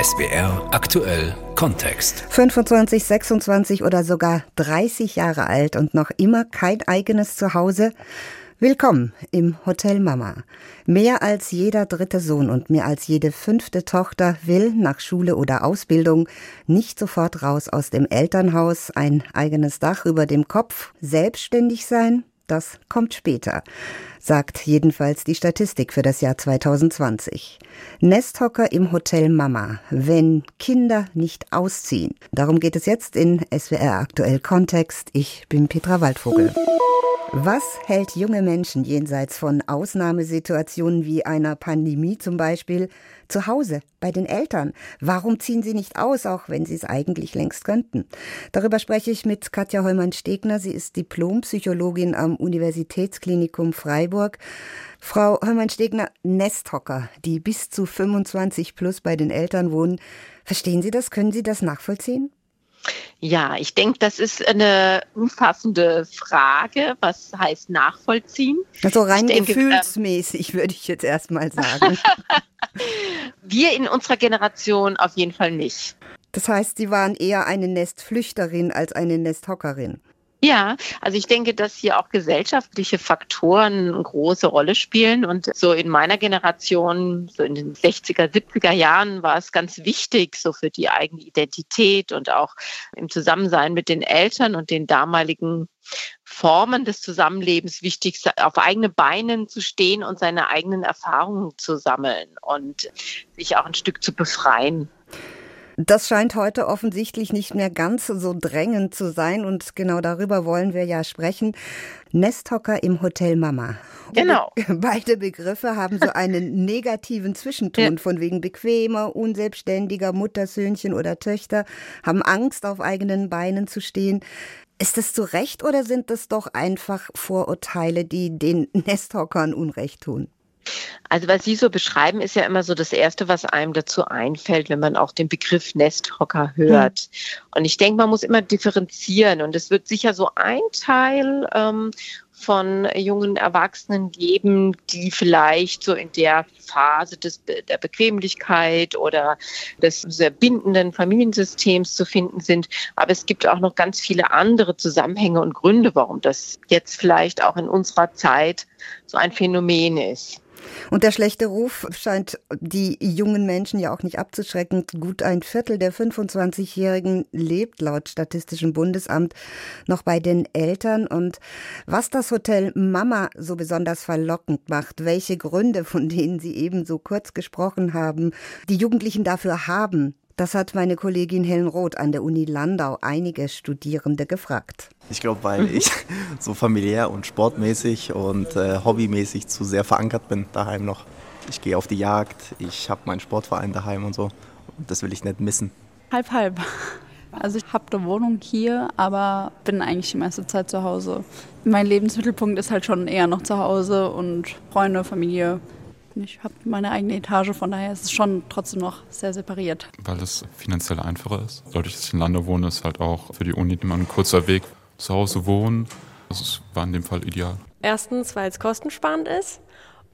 SBR aktuell Kontext. 25, 26 oder sogar 30 Jahre alt und noch immer kein eigenes Zuhause? Willkommen im Hotel Mama. Mehr als jeder dritte Sohn und mehr als jede fünfte Tochter will nach Schule oder Ausbildung nicht sofort raus aus dem Elternhaus, ein eigenes Dach über dem Kopf, selbstständig sein, das kommt später, sagt jedenfalls die Statistik für das Jahr 2020. Nesthocker im Hotel Mama, wenn Kinder nicht ausziehen. Darum geht es jetzt in SWR aktuell Kontext. Ich bin Petra Waldvogel. Was hält junge Menschen jenseits von Ausnahmesituationen wie einer Pandemie zum Beispiel zu Hause bei den Eltern? Warum ziehen sie nicht aus, auch wenn sie es eigentlich längst könnten? Darüber spreche ich mit Katja Heumann-Stegner. Sie ist Diplompsychologin am Universitätsklinikum Freiburg. Frau Heumann-Stegner, Nesthocker, die bis zu 25 plus bei den Eltern wohnen. Verstehen Sie das? Können Sie das nachvollziehen? Ja, ich denke, das ist eine umfassende Frage. Was heißt nachvollziehen? Also rein denke, gefühlsmäßig, äh, würde ich jetzt erstmal sagen. Wir in unserer Generation auf jeden Fall nicht. Das heißt, Sie waren eher eine Nestflüchterin als eine Nesthockerin. Ja, also ich denke, dass hier auch gesellschaftliche Faktoren eine große Rolle spielen. Und so in meiner Generation, so in den 60er, 70er Jahren, war es ganz wichtig, so für die eigene Identität und auch im Zusammensein mit den Eltern und den damaligen Formen des Zusammenlebens wichtig, auf eigene Beinen zu stehen und seine eigenen Erfahrungen zu sammeln und sich auch ein Stück zu befreien. Das scheint heute offensichtlich nicht mehr ganz so drängend zu sein und genau darüber wollen wir ja sprechen. Nesthocker im Hotel Mama. Genau. Beide Begriffe haben so einen negativen Zwischenton ja. von wegen bequemer, unselbstständiger Muttersöhnchen oder Töchter, haben Angst, auf eigenen Beinen zu stehen. Ist das zu Recht oder sind das doch einfach Vorurteile, die den Nesthockern Unrecht tun? Also was Sie so beschreiben, ist ja immer so das Erste, was einem dazu einfällt, wenn man auch den Begriff Nesthocker hört. Hm. Und ich denke, man muss immer differenzieren. Und es wird sicher so ein Teil ähm, von jungen Erwachsenen geben, die vielleicht so in der Phase des, der Bequemlichkeit oder des sehr bindenden Familiensystems zu finden sind. Aber es gibt auch noch ganz viele andere Zusammenhänge und Gründe, warum das jetzt vielleicht auch in unserer Zeit so ein Phänomen ist. Und der schlechte Ruf scheint die jungen Menschen ja auch nicht abzuschrecken. Gut ein Viertel der 25-Jährigen lebt laut Statistischem Bundesamt noch bei den Eltern. Und was das Hotel Mama so besonders verlockend macht, welche Gründe, von denen Sie eben so kurz gesprochen haben, die Jugendlichen dafür haben, das hat meine Kollegin Helen Roth an der Uni Landau einige Studierende gefragt. Ich glaube, weil ich so familiär und sportmäßig und äh, hobbymäßig zu sehr verankert bin daheim noch. Ich gehe auf die Jagd, ich habe meinen Sportverein daheim und so. Und das will ich nicht missen. Halb, halb. Also ich habe eine Wohnung hier, aber bin eigentlich die meiste Zeit zu Hause. Mein Lebensmittelpunkt ist halt schon eher noch zu Hause und Freunde, Familie, ich habe meine eigene Etage, von daher ist es schon trotzdem noch sehr separiert. Weil es finanziell einfacher ist. Dadurch, dass ich in Lande wohne, ist halt auch für die Uni immer ein kurzer Weg zu Hause wohnen. Das war in dem Fall ideal. Erstens, weil es kostensparend ist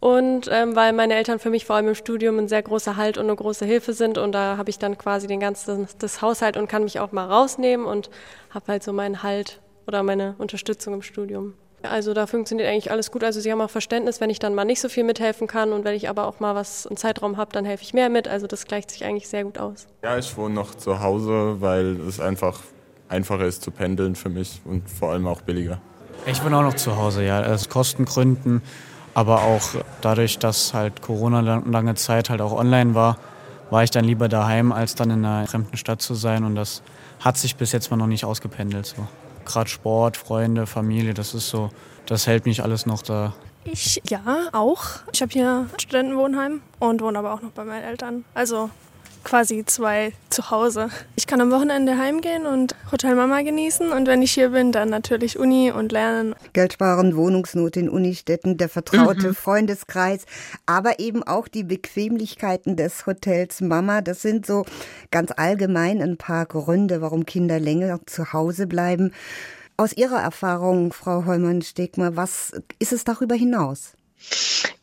und ähm, weil meine Eltern für mich vor allem im Studium ein sehr großer Halt und eine große Hilfe sind und da habe ich dann quasi den ganzen das Haushalt und kann mich auch mal rausnehmen und habe halt so meinen Halt oder meine Unterstützung im Studium. Also da funktioniert eigentlich alles gut. Also sie haben auch Verständnis, wenn ich dann mal nicht so viel mithelfen kann und wenn ich aber auch mal was einen Zeitraum habe, dann helfe ich mehr mit. Also das gleicht sich eigentlich sehr gut aus. Ja, ich wohne noch zu Hause, weil es einfach einfacher ist zu pendeln für mich und vor allem auch billiger. Ich wohne auch noch zu Hause, ja, aus Kostengründen, aber auch dadurch, dass halt Corona lange Zeit halt auch online war, war ich dann lieber daheim, als dann in einer fremden Stadt zu sein und das hat sich bis jetzt mal noch nicht ausgependelt so gerade Sport, Freunde, Familie, das ist so, das hält mich alles noch da. Ich ja, auch. Ich habe hier ein Studentenwohnheim und wohne aber auch noch bei meinen Eltern. Also quasi zwei zu Hause. Ich kann am Wochenende heimgehen und Hotel Mama genießen und wenn ich hier bin, dann natürlich Uni und lernen. Geld sparen, Wohnungsnot in Unistädten, der vertraute mhm. Freundeskreis, aber eben auch die Bequemlichkeiten des Hotels Mama. Das sind so ganz allgemein ein paar Gründe, warum Kinder länger zu Hause bleiben. Aus Ihrer Erfahrung, Frau Heumann-Stegmer, was ist es darüber hinaus?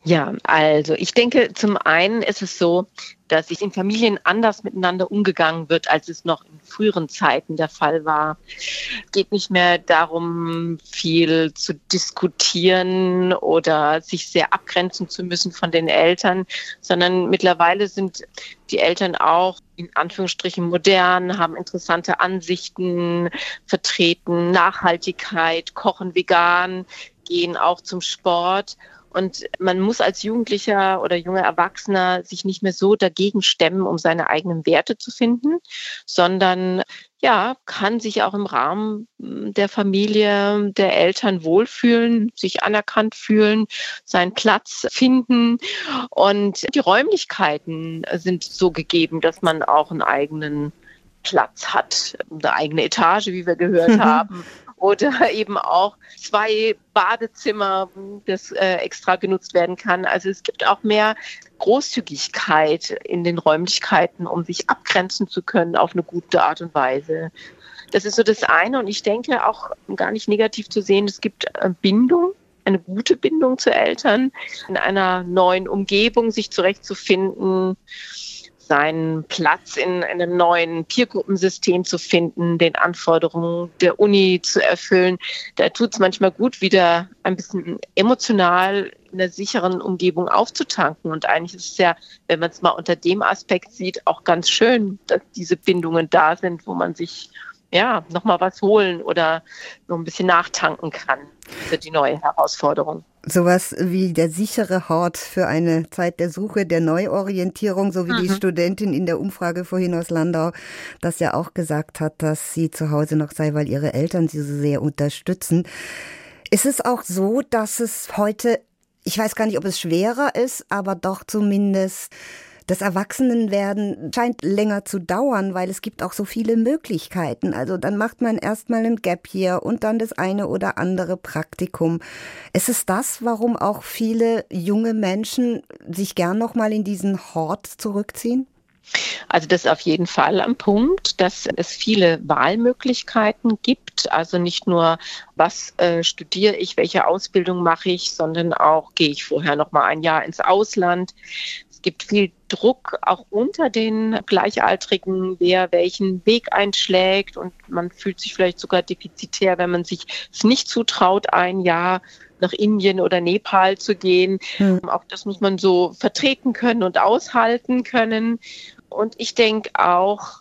Ja, also ich denke, zum einen ist es so, dass sich in Familien anders miteinander umgegangen wird, als es noch in früheren Zeiten der Fall war. Es geht nicht mehr darum, viel zu diskutieren oder sich sehr abgrenzen zu müssen von den Eltern, sondern mittlerweile sind die Eltern auch in Anführungsstrichen modern, haben interessante Ansichten vertreten, Nachhaltigkeit, kochen vegan, gehen auch zum Sport. Und man muss als Jugendlicher oder junger Erwachsener sich nicht mehr so dagegen stemmen, um seine eigenen Werte zu finden, sondern ja, kann sich auch im Rahmen hm, der Familie, der Eltern wohlfühlen, sich anerkannt fühlen, seinen Platz finden. Und die Räumlichkeiten sind so gegeben, dass man auch einen eigenen Platz hat, eine eigene Etage, wie wir gehört haben, oder eben auch zwei Badezimmer, das äh, extra genutzt werden kann. Also es gibt auch mehr Großzügigkeit in den Räumlichkeiten, um sich abgrenzen zu können auf eine gute Art und Weise. Das ist so das eine und ich denke auch gar nicht negativ zu sehen, es gibt äh, Bindung eine gute Bindung zu Eltern, in einer neuen Umgebung sich zurechtzufinden, seinen Platz in einem neuen Peergruppensystem zu finden, den Anforderungen der Uni zu erfüllen. Da tut es manchmal gut, wieder ein bisschen emotional in einer sicheren Umgebung aufzutanken. Und eigentlich ist es ja, wenn man es mal unter dem Aspekt sieht, auch ganz schön, dass diese Bindungen da sind, wo man sich ja nochmal was holen oder noch ein bisschen nachtanken kann für die neue Herausforderung. Sowas wie der sichere Hort für eine Zeit der Suche, der Neuorientierung, so wie mhm. die Studentin in der Umfrage vorhin aus Landau das ja auch gesagt hat, dass sie zu Hause noch sei, weil ihre Eltern sie so sehr unterstützen. Ist es auch so, dass es heute, ich weiß gar nicht, ob es schwerer ist, aber doch zumindest das Erwachsenenwerden scheint länger zu dauern, weil es gibt auch so viele Möglichkeiten. Also dann macht man erstmal ein Gap hier und dann das eine oder andere Praktikum. Ist es das, warum auch viele junge Menschen sich gern nochmal in diesen Hort zurückziehen? Also das ist auf jeden Fall am Punkt, dass es viele Wahlmöglichkeiten gibt. Also nicht nur, was äh, studiere ich, welche Ausbildung mache ich, sondern auch, gehe ich vorher noch mal ein Jahr ins Ausland gibt viel Druck auch unter den Gleichaltrigen, wer welchen Weg einschlägt und man fühlt sich vielleicht sogar defizitär, wenn man sich es nicht zutraut, ein Jahr nach Indien oder Nepal zu gehen. Mhm. Auch das muss man so vertreten können und aushalten können. Und ich denke auch,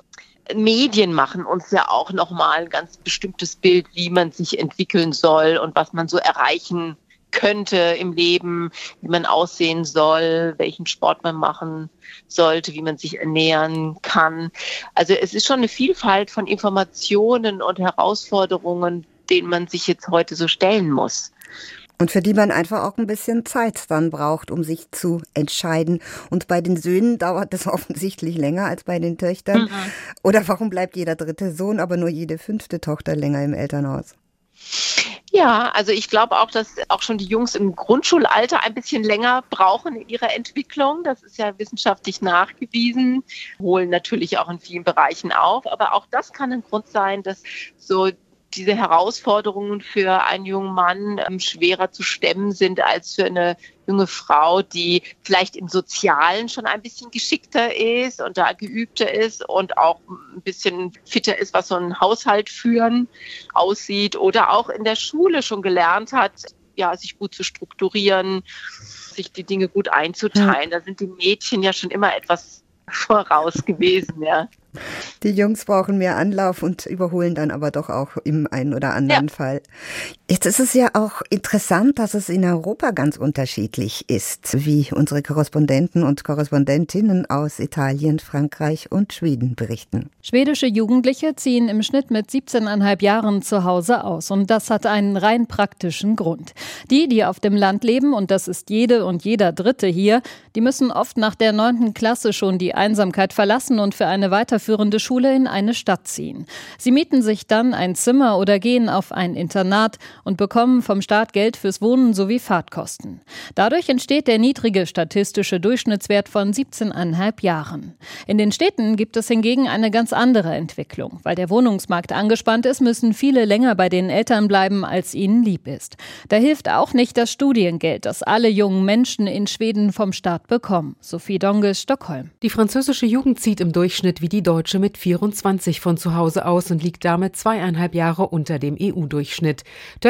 Medien machen uns ja auch nochmal ein ganz bestimmtes Bild, wie man sich entwickeln soll und was man so erreichen könnte im Leben, wie man aussehen soll, welchen Sport man machen sollte, wie man sich ernähren kann. Also es ist schon eine Vielfalt von Informationen und Herausforderungen, denen man sich jetzt heute so stellen muss. Und für die man einfach auch ein bisschen Zeit dann braucht, um sich zu entscheiden. Und bei den Söhnen dauert das offensichtlich länger als bei den Töchtern. Mhm. Oder warum bleibt jeder dritte Sohn, aber nur jede fünfte Tochter länger im Elternhaus? Ja, also ich glaube auch, dass auch schon die Jungs im Grundschulalter ein bisschen länger brauchen in ihrer Entwicklung. Das ist ja wissenschaftlich nachgewiesen, holen natürlich auch in vielen Bereichen auf. Aber auch das kann ein Grund sein, dass so diese Herausforderungen für einen jungen Mann ähm, schwerer zu stemmen sind als für eine junge Frau, die vielleicht im Sozialen schon ein bisschen geschickter ist und da geübter ist und auch ein bisschen fitter ist, was so ein Haushalt führen aussieht oder auch in der Schule schon gelernt hat, ja, sich gut zu strukturieren, sich die Dinge gut einzuteilen. Da sind die Mädchen ja schon immer etwas voraus gewesen, ja. Die Jungs brauchen mehr Anlauf und überholen dann aber doch auch im einen oder anderen ja. Fall. Jetzt ist es ja auch interessant, dass es in Europa ganz unterschiedlich ist, wie unsere Korrespondenten und Korrespondentinnen aus Italien, Frankreich und Schweden berichten. Schwedische Jugendliche ziehen im Schnitt mit 17,5 Jahren zu Hause aus und das hat einen rein praktischen Grund. Die, die auf dem Land leben, und das ist jede und jeder Dritte hier, die müssen oft nach der neunten Klasse schon die Einsamkeit verlassen und für eine weiterführende Schule in eine Stadt ziehen. Sie mieten sich dann ein Zimmer oder gehen auf ein Internat und bekommen vom Staat Geld fürs Wohnen sowie Fahrtkosten. Dadurch entsteht der niedrige statistische Durchschnittswert von 17,5 Jahren. In den Städten gibt es hingegen eine ganz andere Entwicklung. Weil der Wohnungsmarkt angespannt ist, müssen viele länger bei den Eltern bleiben, als ihnen lieb ist. Da hilft auch nicht das Studiengeld, das alle jungen Menschen in Schweden vom Staat bekommen. Sophie Donges, Stockholm. Die französische Jugend zieht im Durchschnitt wie die deutsche mit 24 von zu Hause aus und liegt damit zweieinhalb Jahre unter dem EU-Durchschnitt.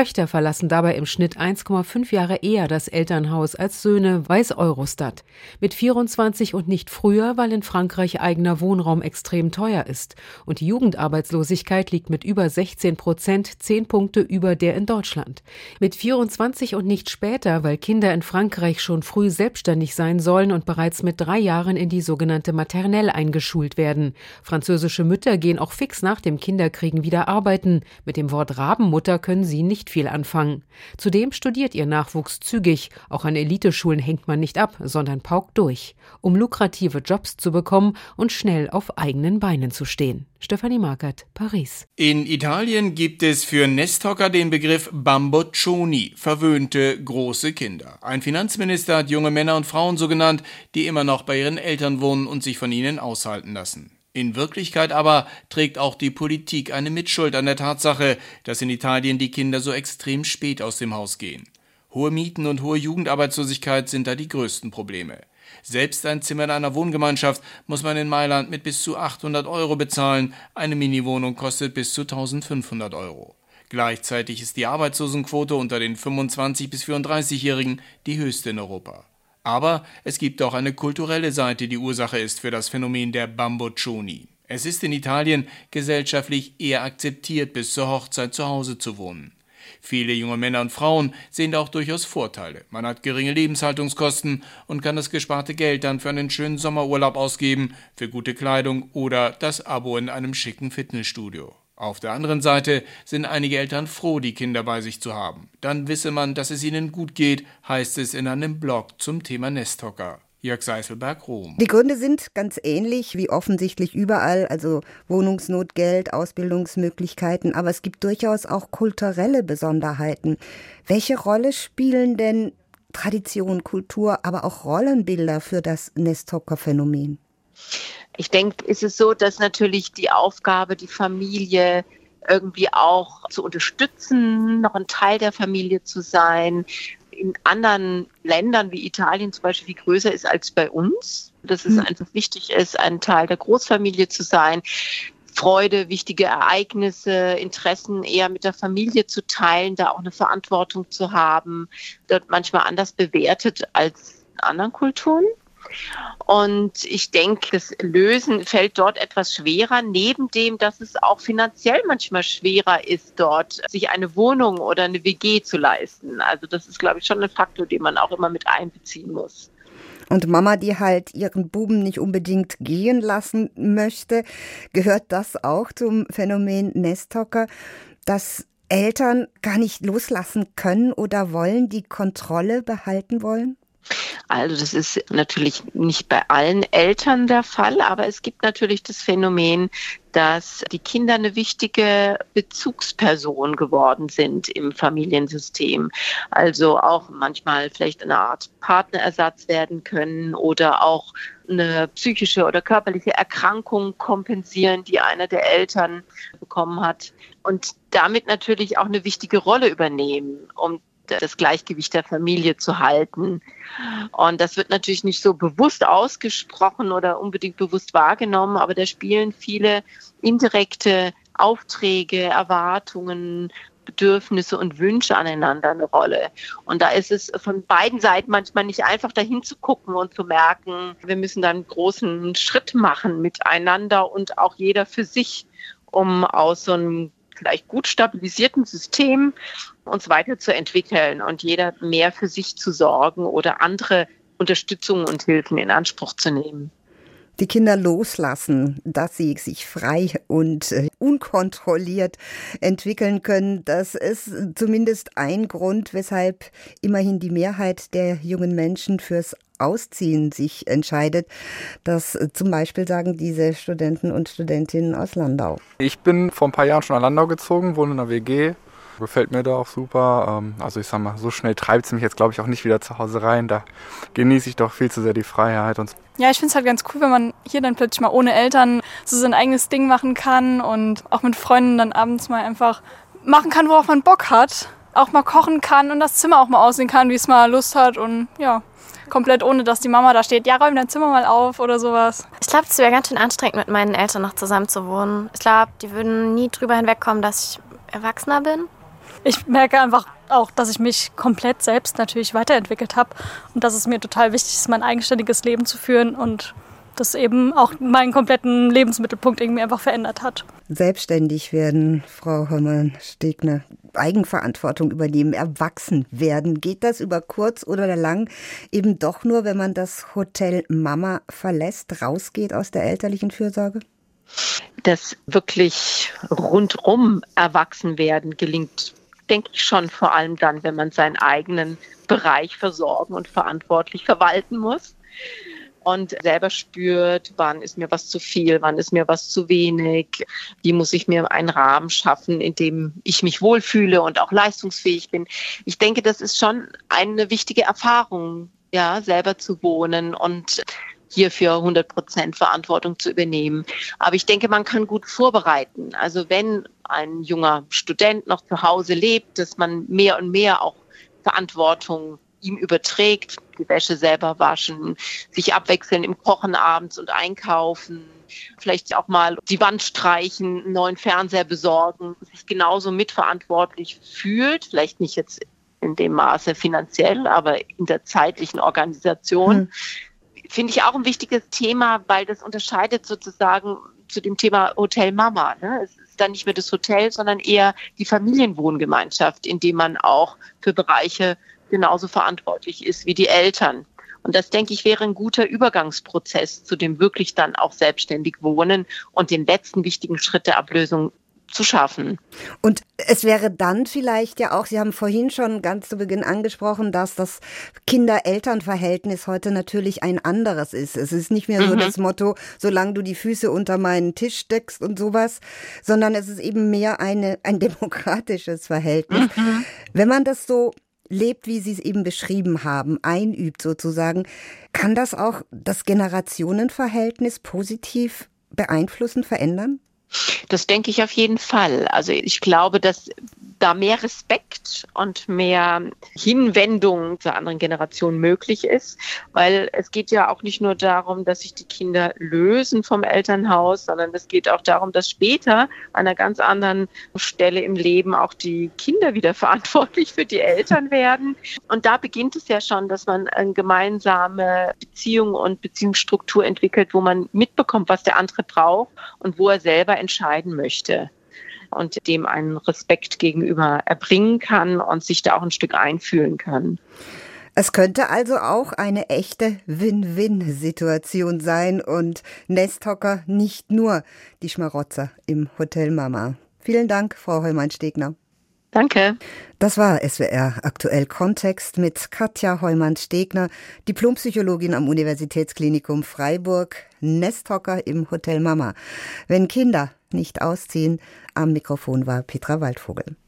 Töchter verlassen dabei im Schnitt 1,5 Jahre eher das Elternhaus als Söhne, weiß Eurostat. Mit 24 und nicht früher, weil in Frankreich eigener Wohnraum extrem teuer ist. Und die Jugendarbeitslosigkeit liegt mit über 16 Prozent, zehn Punkte über der in Deutschland. Mit 24 und nicht später, weil Kinder in Frankreich schon früh selbstständig sein sollen und bereits mit drei Jahren in die sogenannte Maternelle eingeschult werden. Französische Mütter gehen auch fix nach dem Kinderkriegen wieder arbeiten. Mit dem Wort Rabenmutter können sie nicht viel anfangen. Zudem studiert ihr Nachwuchs zügig. Auch an Eliteschulen hängt man nicht ab, sondern paukt durch, um lukrative Jobs zu bekommen und schnell auf eigenen Beinen zu stehen. Stefanie Markert, Paris. In Italien gibt es für Nesthocker den Begriff Bamboccioni, verwöhnte große Kinder. Ein Finanzminister hat junge Männer und Frauen so genannt, die immer noch bei ihren Eltern wohnen und sich von ihnen aushalten lassen. In Wirklichkeit aber trägt auch die Politik eine Mitschuld an der Tatsache, dass in Italien die Kinder so extrem spät aus dem Haus gehen. Hohe Mieten und hohe Jugendarbeitslosigkeit sind da die größten Probleme. Selbst ein Zimmer in einer Wohngemeinschaft muss man in Mailand mit bis zu 800 Euro bezahlen, eine Miniwohnung kostet bis zu 1500 Euro. Gleichzeitig ist die Arbeitslosenquote unter den 25 bis 34-Jährigen die höchste in Europa. Aber es gibt auch eine kulturelle Seite, die Ursache ist für das Phänomen der Bamboccioni. Es ist in Italien gesellschaftlich eher akzeptiert, bis zur Hochzeit zu Hause zu wohnen. Viele junge Männer und Frauen sehen da auch durchaus Vorteile. Man hat geringe Lebenshaltungskosten und kann das gesparte Geld dann für einen schönen Sommerurlaub ausgeben, für gute Kleidung oder das Abo in einem schicken Fitnessstudio. Auf der anderen Seite sind einige Eltern froh, die Kinder bei sich zu haben. Dann wisse man, dass es ihnen gut geht, heißt es in einem Blog zum Thema Nesthocker. Jörg Seifelberg, Rom. Die Gründe sind ganz ähnlich wie offensichtlich überall, also Wohnungsnot, Geld, Ausbildungsmöglichkeiten, aber es gibt durchaus auch kulturelle Besonderheiten. Welche Rolle spielen denn Tradition, Kultur, aber auch Rollenbilder für das Nesthocker-Phänomen? Ich denke, ist es so, dass natürlich die Aufgabe, die Familie irgendwie auch zu unterstützen, noch ein Teil der Familie zu sein, in anderen Ländern wie Italien zum Beispiel viel größer ist als bei uns. Dass es mhm. einfach wichtig ist, ein Teil der Großfamilie zu sein. Freude, wichtige Ereignisse, Interessen eher mit der Familie zu teilen, da auch eine Verantwortung zu haben, dort manchmal anders bewertet als in anderen Kulturen. Und ich denke, das Lösen fällt dort etwas schwerer, neben dem, dass es auch finanziell manchmal schwerer ist, dort sich eine Wohnung oder eine WG zu leisten. Also das ist, glaube ich, schon ein Faktor, den man auch immer mit einbeziehen muss. Und Mama, die halt ihren Buben nicht unbedingt gehen lassen möchte, gehört das auch zum Phänomen Nesthocker, dass Eltern gar nicht loslassen können oder wollen, die Kontrolle behalten wollen? Also das ist natürlich nicht bei allen Eltern der Fall, aber es gibt natürlich das Phänomen, dass die Kinder eine wichtige Bezugsperson geworden sind im Familiensystem. Also auch manchmal vielleicht eine Art Partnerersatz werden können oder auch eine psychische oder körperliche Erkrankung kompensieren, die einer der Eltern bekommen hat. Und damit natürlich auch eine wichtige Rolle übernehmen, um das Gleichgewicht der Familie zu halten. Und das wird natürlich nicht so bewusst ausgesprochen oder unbedingt bewusst wahrgenommen, aber da spielen viele indirekte Aufträge, Erwartungen, Bedürfnisse und Wünsche aneinander eine Rolle. Und da ist es von beiden Seiten manchmal nicht einfach dahin zu gucken und zu merken, wir müssen dann einen großen Schritt machen miteinander und auch jeder für sich, um aus so einem vielleicht gut stabilisierten System uns weiterzuentwickeln und jeder mehr für sich zu sorgen oder andere Unterstützung und Hilfen in Anspruch zu nehmen die Kinder loslassen, dass sie sich frei und äh, unkontrolliert entwickeln können. Das ist zumindest ein Grund, weshalb immerhin die Mehrheit der jungen Menschen fürs Ausziehen sich entscheidet. Das zum Beispiel sagen diese Studenten und Studentinnen aus Landau. Ich bin vor ein paar Jahren schon nach Landau gezogen, wohne in einer WG Gefällt mir da auch super. Ähm, also ich sag mal, so schnell treibt es mich jetzt, glaube ich, auch nicht wieder zu Hause rein. Da genieße ich doch viel zu sehr die Freiheit. Und ja, ich finde es halt ganz cool, wenn man hier dann plötzlich mal ohne Eltern so sein eigenes Ding machen kann und auch mit Freunden dann abends mal einfach machen kann, worauf man Bock hat. Auch mal kochen kann und das Zimmer auch mal aussehen kann, wie es mal Lust hat und ja, komplett ohne, dass die Mama da steht, ja, räum dein Zimmer mal auf oder sowas. Ich glaube, es wäre ganz schön anstrengend, mit meinen Eltern noch zusammen zu wohnen. Ich glaube, die würden nie drüber hinwegkommen, dass ich Erwachsener bin. Ich merke einfach auch, dass ich mich komplett selbst natürlich weiterentwickelt habe und dass es mir total wichtig ist, mein eigenständiges Leben zu führen und das eben auch meinen kompletten Lebensmittelpunkt irgendwie einfach verändert hat. Selbstständig werden, Frau Hommern-Stegner, Eigenverantwortung übernehmen, erwachsen werden. Geht das über kurz oder lang eben doch nur, wenn man das Hotel Mama verlässt, rausgeht aus der elterlichen Fürsorge? Das wirklich rundrum erwachsen werden gelingt, denke ich schon vor allem dann, wenn man seinen eigenen Bereich versorgen und verantwortlich verwalten muss und selber spürt, wann ist mir was zu viel, wann ist mir was zu wenig, wie muss ich mir einen Rahmen schaffen, in dem ich mich wohlfühle und auch leistungsfähig bin. Ich denke, das ist schon eine wichtige Erfahrung, ja, selber zu wohnen und hierfür 100 Prozent Verantwortung zu übernehmen. Aber ich denke, man kann gut vorbereiten. Also wenn ein junger Student noch zu Hause lebt, dass man mehr und mehr auch Verantwortung ihm überträgt, die Wäsche selber waschen, sich abwechseln im Kochen abends und einkaufen, vielleicht auch mal die Wand streichen, einen neuen Fernseher besorgen, sich genauso mitverantwortlich fühlt, vielleicht nicht jetzt in dem Maße finanziell, aber in der zeitlichen Organisation. Hm. Finde ich auch ein wichtiges Thema, weil das unterscheidet sozusagen zu dem Thema Hotel Mama. Ne? Es ist dann nicht mehr das Hotel, sondern eher die Familienwohngemeinschaft, in dem man auch für Bereiche genauso verantwortlich ist wie die Eltern. Und das, denke ich, wäre ein guter Übergangsprozess zu dem wirklich dann auch selbstständig Wohnen und den letzten wichtigen Schritt der Ablösung zu schaffen. Und es wäre dann vielleicht ja auch, Sie haben vorhin schon ganz zu Beginn angesprochen, dass das Kinder-Eltern-Verhältnis heute natürlich ein anderes ist. Es ist nicht mehr mhm. so das Motto, solange du die Füße unter meinen Tisch steckst und sowas, sondern es ist eben mehr eine, ein demokratisches Verhältnis. Mhm. Wenn man das so lebt, wie Sie es eben beschrieben haben, einübt sozusagen, kann das auch das Generationenverhältnis positiv beeinflussen, verändern? Das denke ich auf jeden Fall. Also ich glaube, dass da mehr Respekt und mehr Hinwendung zur anderen Generation möglich ist, weil es geht ja auch nicht nur darum, dass sich die Kinder lösen vom Elternhaus, sondern es geht auch darum, dass später an einer ganz anderen Stelle im Leben auch die Kinder wieder verantwortlich für die Eltern werden. Und da beginnt es ja schon, dass man eine gemeinsame Beziehung und Beziehungsstruktur entwickelt, wo man mitbekommt, was der andere braucht und wo er selber entscheiden möchte und dem einen Respekt gegenüber erbringen kann und sich da auch ein Stück einfühlen kann. Es könnte also auch eine echte Win-Win-Situation sein und Nesthocker nicht nur die Schmarotzer im Hotel Mama. Vielen Dank, Frau Heumann-Stegner. Danke. Das war SWR Aktuell Kontext mit Katja Heumann-Stegner, Diplompsychologin am Universitätsklinikum Freiburg, Nesthocker im Hotel Mama. Wenn Kinder nicht ausziehen, am Mikrofon war Petra Waldvogel.